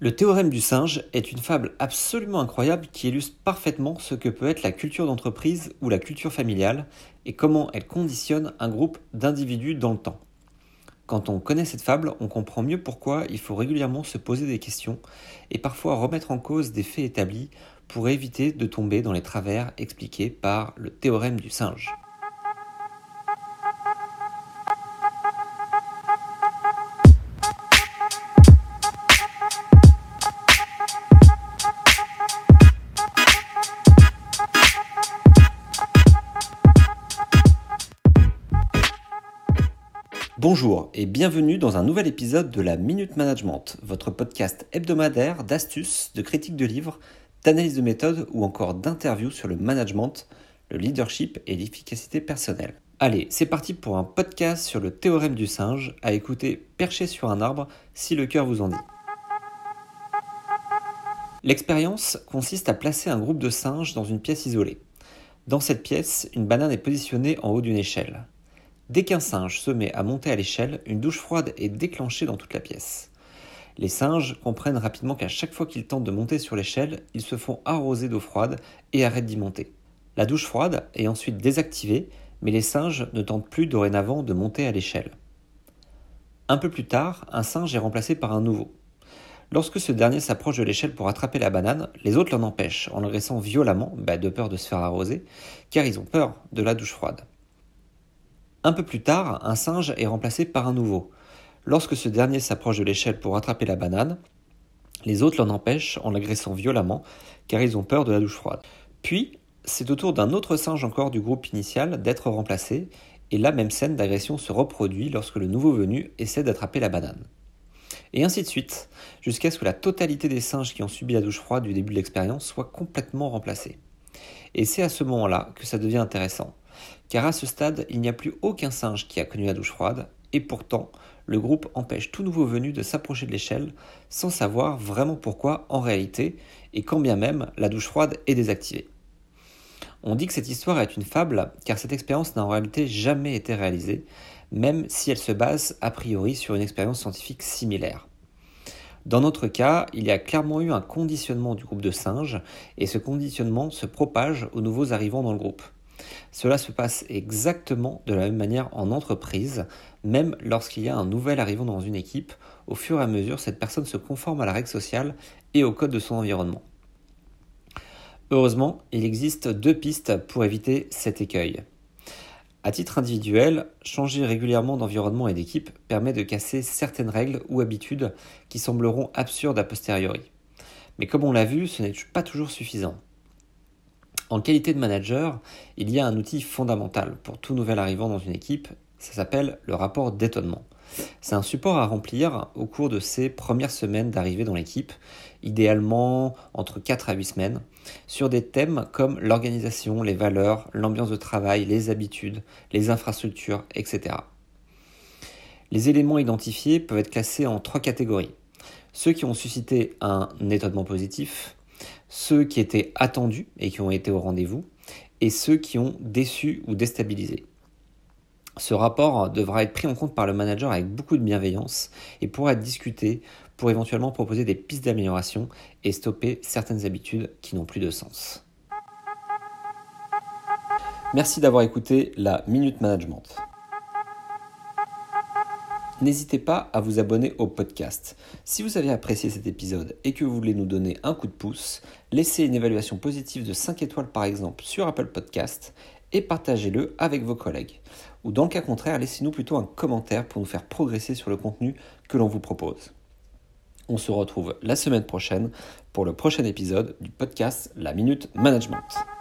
Le théorème du singe est une fable absolument incroyable qui illustre parfaitement ce que peut être la culture d'entreprise ou la culture familiale et comment elle conditionne un groupe d'individus dans le temps. Quand on connaît cette fable, on comprend mieux pourquoi il faut régulièrement se poser des questions et parfois remettre en cause des faits établis pour éviter de tomber dans les travers expliqués par le théorème du singe. Bonjour et bienvenue dans un nouvel épisode de la Minute Management, votre podcast hebdomadaire d'astuces, de critiques de livres, d'analyse de méthode ou encore d'interviews sur le management, le leadership et l'efficacité personnelle. Allez, c'est parti pour un podcast sur le théorème du singe à écouter perché sur un arbre si le cœur vous en dit. L'expérience consiste à placer un groupe de singes dans une pièce isolée. Dans cette pièce, une banane est positionnée en haut d'une échelle. Dès qu'un singe se met à monter à l'échelle, une douche froide est déclenchée dans toute la pièce. Les singes comprennent rapidement qu'à chaque fois qu'ils tentent de monter sur l'échelle, ils se font arroser d'eau froide et arrêtent d'y monter. La douche froide est ensuite désactivée, mais les singes ne tentent plus dorénavant de monter à l'échelle. Un peu plus tard, un singe est remplacé par un nouveau. Lorsque ce dernier s'approche de l'échelle pour attraper la banane, les autres l'en empêchent en le violemment, bah, de peur de se faire arroser, car ils ont peur de la douche froide. Un peu plus tard, un singe est remplacé par un nouveau. Lorsque ce dernier s'approche de l'échelle pour attraper la banane, les autres l'en empêchent en l'agressant violemment, car ils ont peur de la douche froide. Puis, c'est au tour d'un autre singe encore du groupe initial d'être remplacé, et la même scène d'agression se reproduit lorsque le nouveau venu essaie d'attraper la banane. Et ainsi de suite, jusqu'à ce que la totalité des singes qui ont subi la douche froide du début de l'expérience soit complètement remplacée. Et c'est à ce moment-là que ça devient intéressant car à ce stade, il n'y a plus aucun singe qui a connu la douche froide, et pourtant, le groupe empêche tout nouveau venu de s'approcher de l'échelle sans savoir vraiment pourquoi en réalité, et quand bien même la douche froide est désactivée. On dit que cette histoire est une fable car cette expérience n'a en réalité jamais été réalisée, même si elle se base a priori sur une expérience scientifique similaire. Dans notre cas, il y a clairement eu un conditionnement du groupe de singes, et ce conditionnement se propage aux nouveaux arrivants dans le groupe. Cela se passe exactement de la même manière en entreprise, même lorsqu'il y a un nouvel arrivant dans une équipe, au fur et à mesure, cette personne se conforme à la règle sociale et au code de son environnement. Heureusement, il existe deux pistes pour éviter cet écueil. À titre individuel, changer régulièrement d'environnement et d'équipe permet de casser certaines règles ou habitudes qui sembleront absurdes a posteriori. Mais comme on l'a vu, ce n'est pas toujours suffisant. En qualité de manager, il y a un outil fondamental pour tout nouvel arrivant dans une équipe, ça s'appelle le rapport d'étonnement. C'est un support à remplir au cours de ses premières semaines d'arrivée dans l'équipe, idéalement entre 4 à 8 semaines, sur des thèmes comme l'organisation, les valeurs, l'ambiance de travail, les habitudes, les infrastructures, etc. Les éléments identifiés peuvent être classés en trois catégories. Ceux qui ont suscité un étonnement positif, ceux qui étaient attendus et qui ont été au rendez-vous, et ceux qui ont déçu ou déstabilisé. Ce rapport devra être pris en compte par le manager avec beaucoup de bienveillance et pourra être discuté pour éventuellement proposer des pistes d'amélioration et stopper certaines habitudes qui n'ont plus de sens. Merci d'avoir écouté la Minute Management n'hésitez pas à vous abonner au podcast. Si vous avez apprécié cet épisode et que vous voulez nous donner un coup de pouce, laissez une évaluation positive de 5 étoiles par exemple sur Apple Podcast et partagez-le avec vos collègues. Ou dans le cas contraire, laissez-nous plutôt un commentaire pour nous faire progresser sur le contenu que l'on vous propose. On se retrouve la semaine prochaine pour le prochain épisode du podcast La Minute Management.